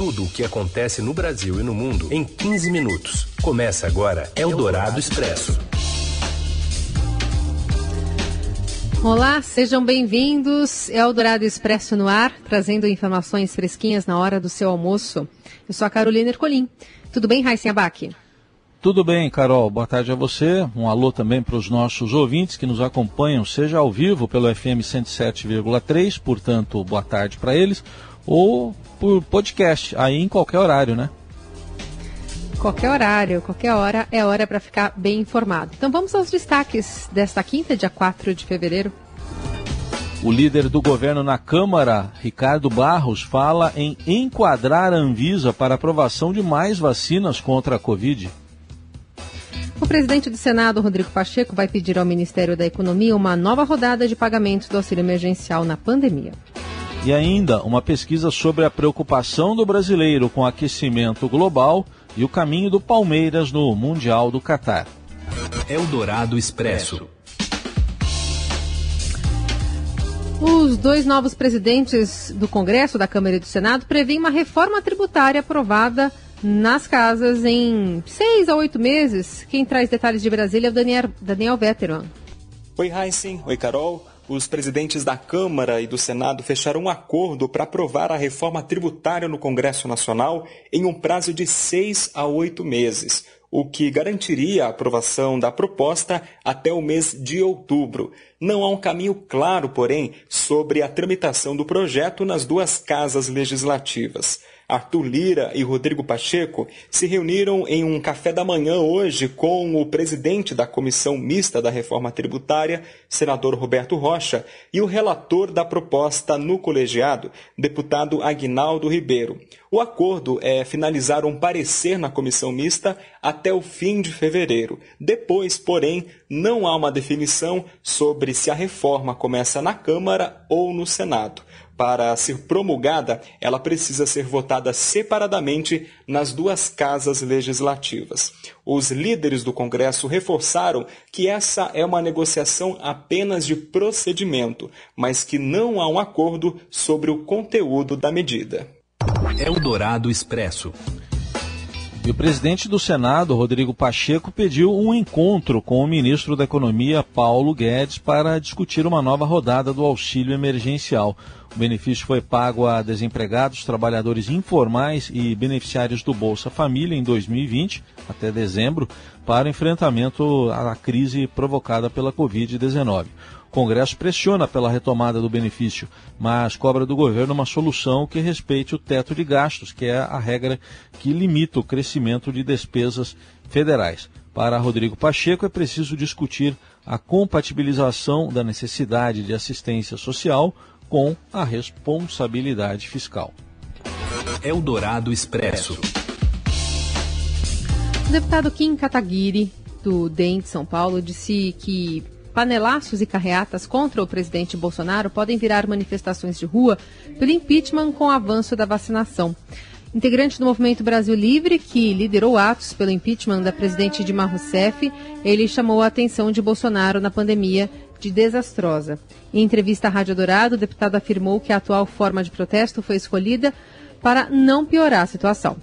tudo o que acontece no Brasil e no mundo em 15 minutos. Começa agora Eldorado Expresso. Olá, sejam bem-vindos. Eldorado Expresso no ar, trazendo informações fresquinhas na hora do seu almoço. Eu sou a Carolina Ercolim. Tudo bem, Raíssa Abac? Tudo bem, Carol. Boa tarde a você. Um alô também para os nossos ouvintes que nos acompanham, seja ao vivo pelo FM 107,3, portanto, boa tarde para eles, ou por podcast, aí em qualquer horário, né? Qualquer horário, qualquer hora é hora para ficar bem informado. Então vamos aos destaques desta quinta, dia 4 de fevereiro. O líder do governo na Câmara, Ricardo Barros, fala em enquadrar a Anvisa para aprovação de mais vacinas contra a Covid. O presidente do Senado, Rodrigo Pacheco, vai pedir ao Ministério da Economia uma nova rodada de pagamentos do auxílio emergencial na pandemia. E ainda uma pesquisa sobre a preocupação do brasileiro com o aquecimento global e o caminho do Palmeiras no Mundial do Catar. Eldorado Expresso. Os dois novos presidentes do Congresso, da Câmara e do Senado prevêem uma reforma tributária aprovada nas casas em seis a oito meses. Quem traz detalhes de Brasília é o Daniel, Daniel Vetteran. Oi, Heisen. Oi, Carol os presidentes da Câmara e do Senado fecharam um acordo para aprovar a reforma tributária no Congresso Nacional em um prazo de seis a oito meses, o que garantiria a aprovação da proposta até o mês de outubro. Não há um caminho claro, porém, sobre a tramitação do projeto nas duas casas legislativas. Arthur Lira e Rodrigo Pacheco se reuniram em um café da manhã hoje com o presidente da Comissão Mista da Reforma Tributária, senador Roberto Rocha, e o relator da proposta no colegiado, deputado Aguinaldo Ribeiro. O acordo é finalizar um parecer na comissão mista até o fim de fevereiro. Depois, porém, não há uma definição sobre se a reforma começa na Câmara ou no Senado para ser promulgada, ela precisa ser votada separadamente nas duas casas legislativas. Os líderes do Congresso reforçaram que essa é uma negociação apenas de procedimento, mas que não há um acordo sobre o conteúdo da medida. Eldorado Expresso. E o presidente do Senado, Rodrigo Pacheco, pediu um encontro com o ministro da Economia, Paulo Guedes, para discutir uma nova rodada do auxílio emergencial. O benefício foi pago a desempregados, trabalhadores informais e beneficiários do Bolsa Família em 2020, até dezembro, para enfrentamento à crise provocada pela Covid-19. O Congresso pressiona pela retomada do benefício, mas cobra do governo uma solução que respeite o teto de gastos, que é a regra que limita o crescimento de despesas federais. Para Rodrigo Pacheco, é preciso discutir a compatibilização da necessidade de assistência social com a responsabilidade fiscal. Eldorado Expresso. O deputado Kim Kataguiri, do DEM de São Paulo, disse que panelaços e carreatas contra o presidente Bolsonaro podem virar manifestações de rua pelo impeachment com o avanço da vacinação. Integrante do Movimento Brasil Livre, que liderou atos pelo impeachment da presidente Dilma Rousseff, ele chamou a atenção de Bolsonaro na pandemia de desastrosa. Em entrevista à Rádio Dourado, o deputado afirmou que a atual forma de protesto foi escolhida para não piorar a situação.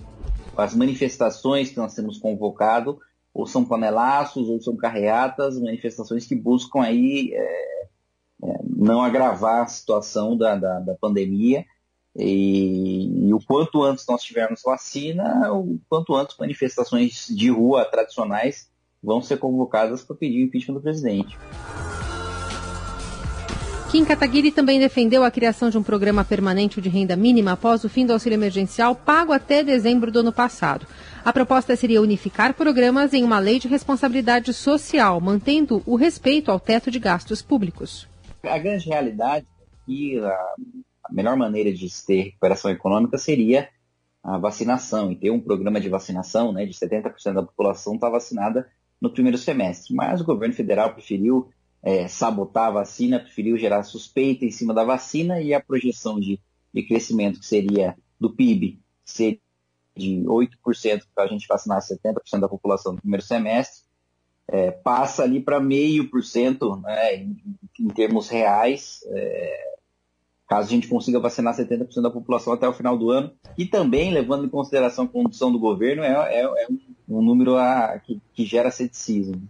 As manifestações que nós temos convocado ou são panelaços ou são carreatas, manifestações que buscam aí é, é, não agravar a situação da, da, da pandemia e, e, o quanto antes nós tivermos vacina, o quanto antes manifestações de rua tradicionais vão ser convocadas para pedir o impeachment do presidente. Kim Kataguiri também defendeu a criação de um programa permanente de renda mínima após o fim do auxílio emergencial pago até dezembro do ano passado. A proposta seria unificar programas em uma lei de responsabilidade social, mantendo o respeito ao teto de gastos públicos. A grande realidade é que a melhor maneira de ter recuperação econômica seria a vacinação e ter um programa de vacinação, né, de 70% da população está vacinada no primeiro semestre. Mas o governo federal preferiu é, sabotar a vacina, preferiu gerar suspeita em cima da vacina e a projeção de, de crescimento que seria do PIB seria de 8% para a gente vacinar 70% da população no primeiro semestre, é, passa ali para meio por cento né, em, em termos reais, é, caso a gente consiga vacinar 70% da população até o final do ano, e também levando em consideração a condução do governo, é, é, é um, um, número a, que, que gera ceticismo.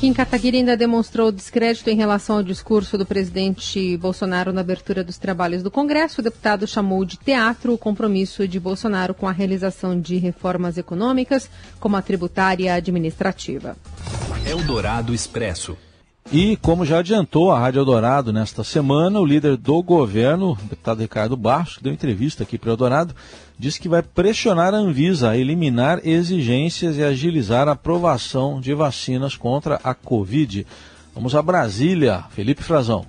Kim Kataguiri ainda demonstrou descrédito em relação ao discurso do presidente Bolsonaro na abertura dos trabalhos do Congresso. O deputado chamou de teatro o compromisso de Bolsonaro com a realização de reformas econômicas, como a tributária e a administrativa. Eldorado Expresso. E, como já adiantou a Rádio Eldorado nesta semana, o líder do governo, o deputado Ricardo Barros, que deu entrevista aqui para o Eldorado, disse que vai pressionar a Anvisa a eliminar exigências e agilizar a aprovação de vacinas contra a Covid. Vamos a Brasília. Felipe Frazão.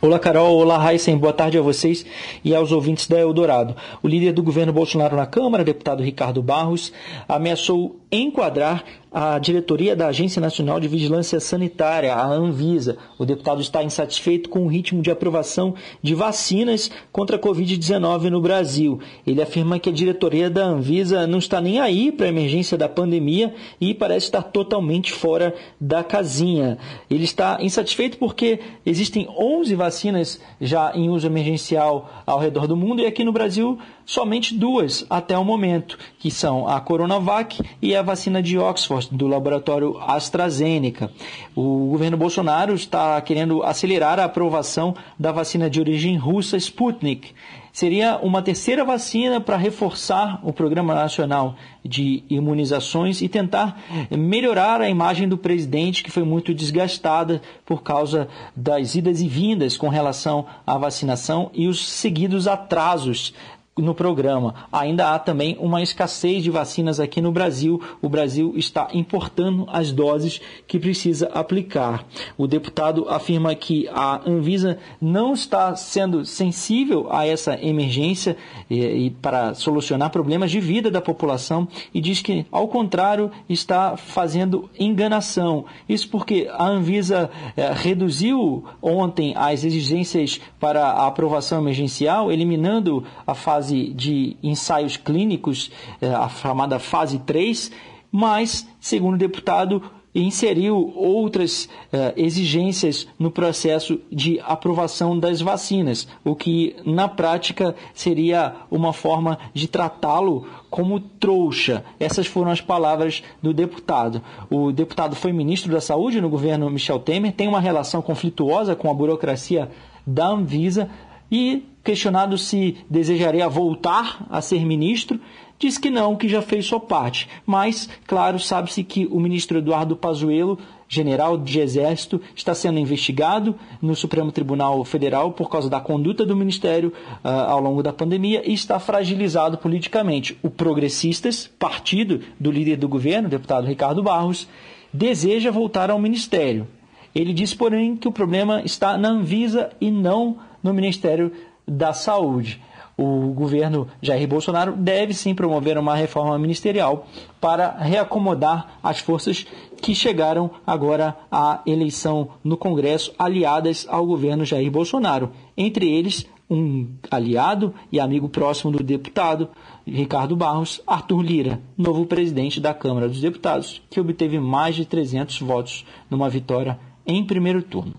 Olá, Carol. Olá, Heisen. Boa tarde a vocês e aos ouvintes da Eldorado. O líder do governo Bolsonaro na Câmara, deputado Ricardo Barros, ameaçou enquadrar a diretoria da Agência Nacional de Vigilância Sanitária, a Anvisa. O deputado está insatisfeito com o ritmo de aprovação de vacinas contra a Covid-19 no Brasil. Ele afirma que a diretoria da Anvisa não está nem aí para a emergência da pandemia e parece estar totalmente fora da casinha. Ele está insatisfeito porque existem 11 vacinas já em uso emergencial ao redor do mundo e aqui no Brasil somente duas até o momento, que são a Coronavac e a vacina de Oxford, do laboratório AstraZeneca. O governo Bolsonaro está querendo acelerar a aprovação da vacina de origem russa Sputnik. Seria uma terceira vacina para reforçar o Programa Nacional de Imunizações e tentar melhorar a imagem do presidente, que foi muito desgastada por causa das idas e vindas com relação à vacinação e os seguidos atrasos no programa. Ainda há também uma escassez de vacinas aqui no Brasil. O Brasil está importando as doses que precisa aplicar. O deputado afirma que a Anvisa não está sendo sensível a essa emergência e, e para solucionar problemas de vida da população e diz que, ao contrário, está fazendo enganação. Isso porque a Anvisa eh, reduziu ontem as exigências para a aprovação emergencial, eliminando a fase fase de ensaios clínicos, é, a chamada fase 3, mas, segundo o deputado, inseriu outras uh, exigências no processo de aprovação das vacinas, o que na prática seria uma forma de tratá-lo como trouxa. Essas foram as palavras do deputado. O deputado foi ministro da Saúde no governo Michel Temer, tem uma relação conflituosa com a burocracia da Anvisa e questionado se desejaria voltar a ser ministro, diz que não, que já fez sua parte. Mas, claro, sabe-se que o ministro Eduardo Pazuello, general de exército, está sendo investigado no Supremo Tribunal Federal por causa da conduta do ministério uh, ao longo da pandemia e está fragilizado politicamente. O Progressistas, partido do líder do governo, deputado Ricardo Barros, deseja voltar ao ministério. Ele diz, porém, que o problema está na Anvisa e não no Ministério da Saúde. O governo Jair Bolsonaro deve sim promover uma reforma ministerial para reacomodar as forças que chegaram agora à eleição no Congresso, aliadas ao governo Jair Bolsonaro. Entre eles, um aliado e amigo próximo do deputado Ricardo Barros, Arthur Lira, novo presidente da Câmara dos Deputados, que obteve mais de 300 votos numa vitória em primeiro turno.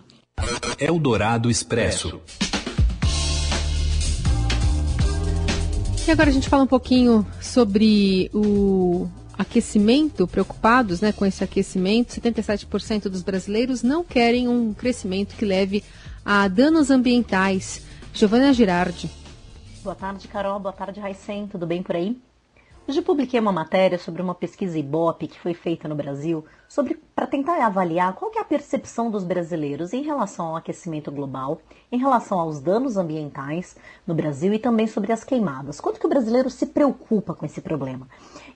Eldorado Expresso. E agora a gente fala um pouquinho sobre o aquecimento, preocupados né, com esse aquecimento. 77% dos brasileiros não querem um crescimento que leve a danos ambientais. Giovana Girardi. Boa tarde, Carol. Boa tarde, Raicen. Tudo bem por aí? Hoje publiquei uma matéria sobre uma pesquisa Ibope que foi feita no Brasil sobre para tentar avaliar qual é a percepção dos brasileiros em relação ao aquecimento global, em relação aos danos ambientais no Brasil e também sobre as queimadas. Quanto que o brasileiro se preocupa com esse problema?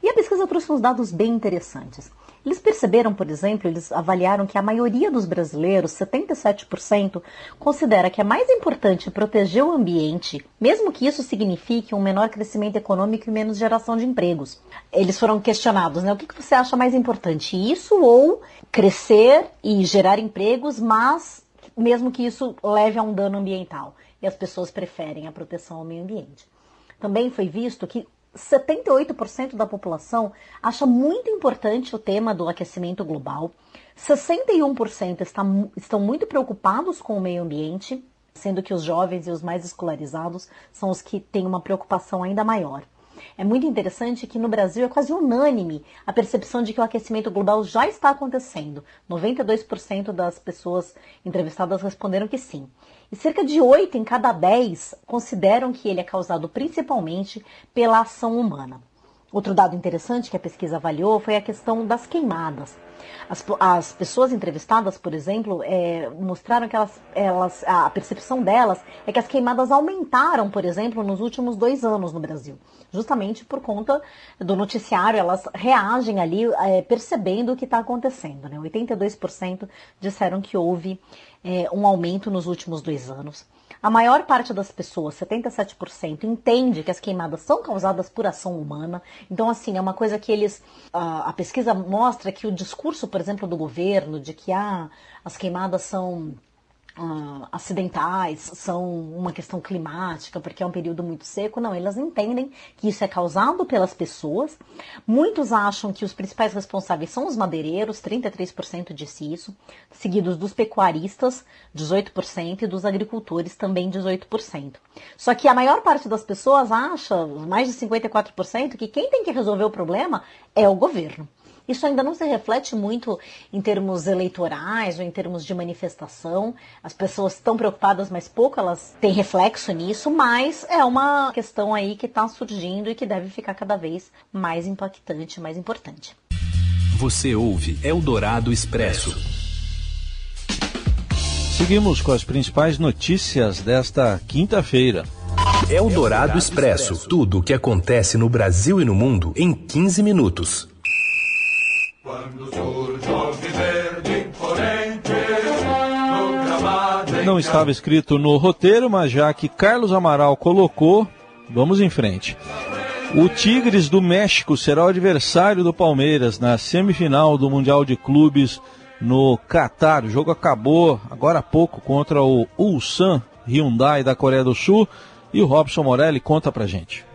E a pesquisa trouxe uns dados bem interessantes. Eles perceberam, por exemplo, eles avaliaram que a maioria dos brasileiros, 77%, considera que é mais importante proteger o ambiente, mesmo que isso signifique um menor crescimento econômico e menos geração de empregos. Eles foram questionados, né? O que, você acha mais importante, isso ou crescer e gerar empregos, mas mesmo que isso leve a um dano ambiental? E as pessoas preferem a proteção ao meio ambiente. Também foi visto que 78% da população acha muito importante o tema do aquecimento global, 61% está, estão muito preocupados com o meio ambiente, sendo que os jovens e os mais escolarizados são os que têm uma preocupação ainda maior. É muito interessante que no Brasil é quase unânime a percepção de que o aquecimento global já está acontecendo. 92% das pessoas entrevistadas responderam que sim. E cerca de 8 em cada 10 consideram que ele é causado principalmente pela ação humana. Outro dado interessante que a pesquisa avaliou foi a questão das queimadas. As, as pessoas entrevistadas, por exemplo, é, mostraram que elas, elas, a percepção delas é que as queimadas aumentaram, por exemplo, nos últimos dois anos no Brasil. Justamente por conta do noticiário, elas reagem ali é, percebendo o que está acontecendo. Né? 82% disseram que houve é, um aumento nos últimos dois anos. A maior parte das pessoas, 77%, entende que as queimadas são causadas por ação humana. Então, assim, é uma coisa que eles. A, a pesquisa mostra que o discurso, por exemplo, do governo de que ah, as queimadas são uh, acidentais, são uma questão climática, porque é um período muito seco. Não, elas entendem que isso é causado pelas pessoas. Muitos acham que os principais responsáveis são os madeireiros, 33% disse isso, seguidos dos pecuaristas, 18%, e dos agricultores, também 18%. Só que a maior parte das pessoas acha, mais de 54%, que quem tem que resolver o problema é o governo. Isso ainda não se reflete muito em termos eleitorais ou em termos de manifestação. As pessoas estão preocupadas, mas pouco elas têm reflexo nisso, mas é uma questão aí que está surgindo e que deve ficar cada vez mais impactante, mais importante. Você ouve Eldorado Expresso. Seguimos com as principais notícias desta quinta-feira. Eldorado Expresso. Tudo o que acontece no Brasil e no mundo em 15 minutos. Não estava escrito no roteiro, mas já que Carlos Amaral colocou, vamos em frente. O Tigres do México será o adversário do Palmeiras na semifinal do Mundial de Clubes no Catar. O jogo acabou agora há pouco contra o Ulsan Hyundai da Coreia do Sul e o Robson Morelli conta pra gente.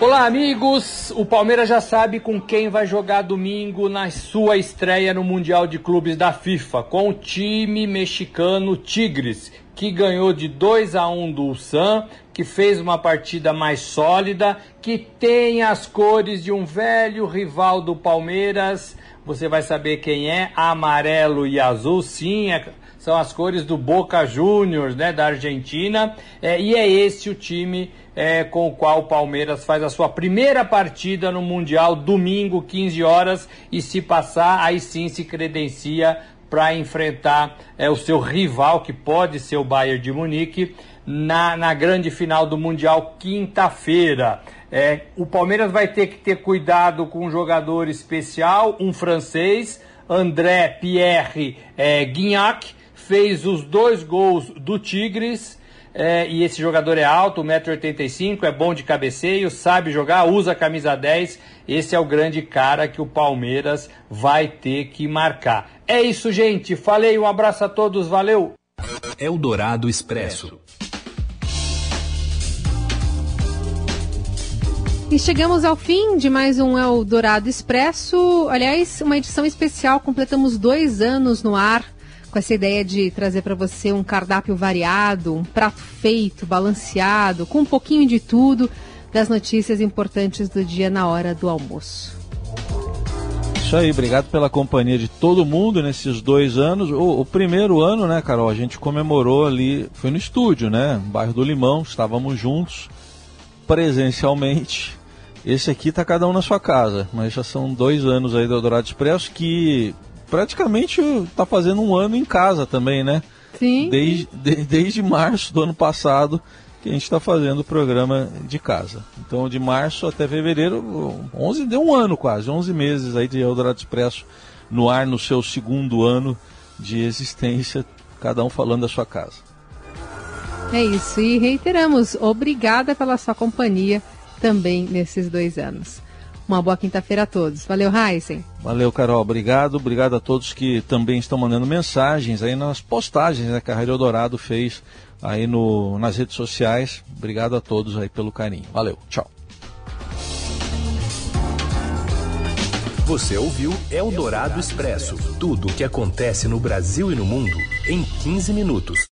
Olá, amigos! O Palmeiras já sabe com quem vai jogar domingo na sua estreia no Mundial de Clubes da FIFA, com o time mexicano Tigres, que ganhou de 2 a 1 do Ulsan, que fez uma partida mais sólida, que tem as cores de um velho rival do Palmeiras. Você vai saber quem é, amarelo e azul, sim, é são as cores do Boca Juniors, né, da Argentina, é, e é esse o time é, com o qual o Palmeiras faz a sua primeira partida no Mundial, domingo, 15 horas, e se passar, aí sim se credencia para enfrentar é, o seu rival, que pode ser o Bayern de Munique, na, na grande final do Mundial, quinta-feira. É, o Palmeiras vai ter que ter cuidado com um jogador especial, um francês, André Pierre é, Guignac, fez os dois gols do Tigres. É, e esse jogador é alto, 1,85m, é bom de cabeceio, sabe jogar, usa a camisa 10. Esse é o grande cara que o Palmeiras vai ter que marcar. É isso, gente. Falei, um abraço a todos, valeu! Eldorado Expresso. E chegamos ao fim de mais um Eldorado Expresso. Aliás, uma edição especial. Completamos dois anos no ar com essa ideia de trazer para você um cardápio variado, um prato feito, balanceado, com um pouquinho de tudo das notícias importantes do dia na hora do almoço. Isso aí, obrigado pela companhia de todo mundo nesses dois anos. O, o, primeiro ano, né, Carol, a gente comemorou ali, foi no estúdio, né, bairro do Limão, estávamos juntos presencialmente. Esse aqui tá cada um na sua casa, mas já são dois anos aí do Eldorado Expresso que praticamente está fazendo um ano em casa também, né? Sim. Desde, de, desde março do ano passado que a gente está fazendo o programa de casa. Então, de março até fevereiro, 11, deu um ano quase, 11 meses aí de Eldorado Expresso no ar no seu segundo ano de existência, cada um falando da sua casa. É isso, e reiteramos, obrigada pela sua companhia também nesses dois anos. Uma boa quinta-feira a todos. Valeu, Heisen. Valeu, Carol. Obrigado. Obrigado a todos que também estão mandando mensagens aí nas postagens né, que a Rádio Eldorado fez aí no, nas redes sociais. Obrigado a todos aí pelo carinho. Valeu. Tchau. Você ouviu Eldorado Expresso tudo o que acontece no Brasil e no mundo em 15 minutos.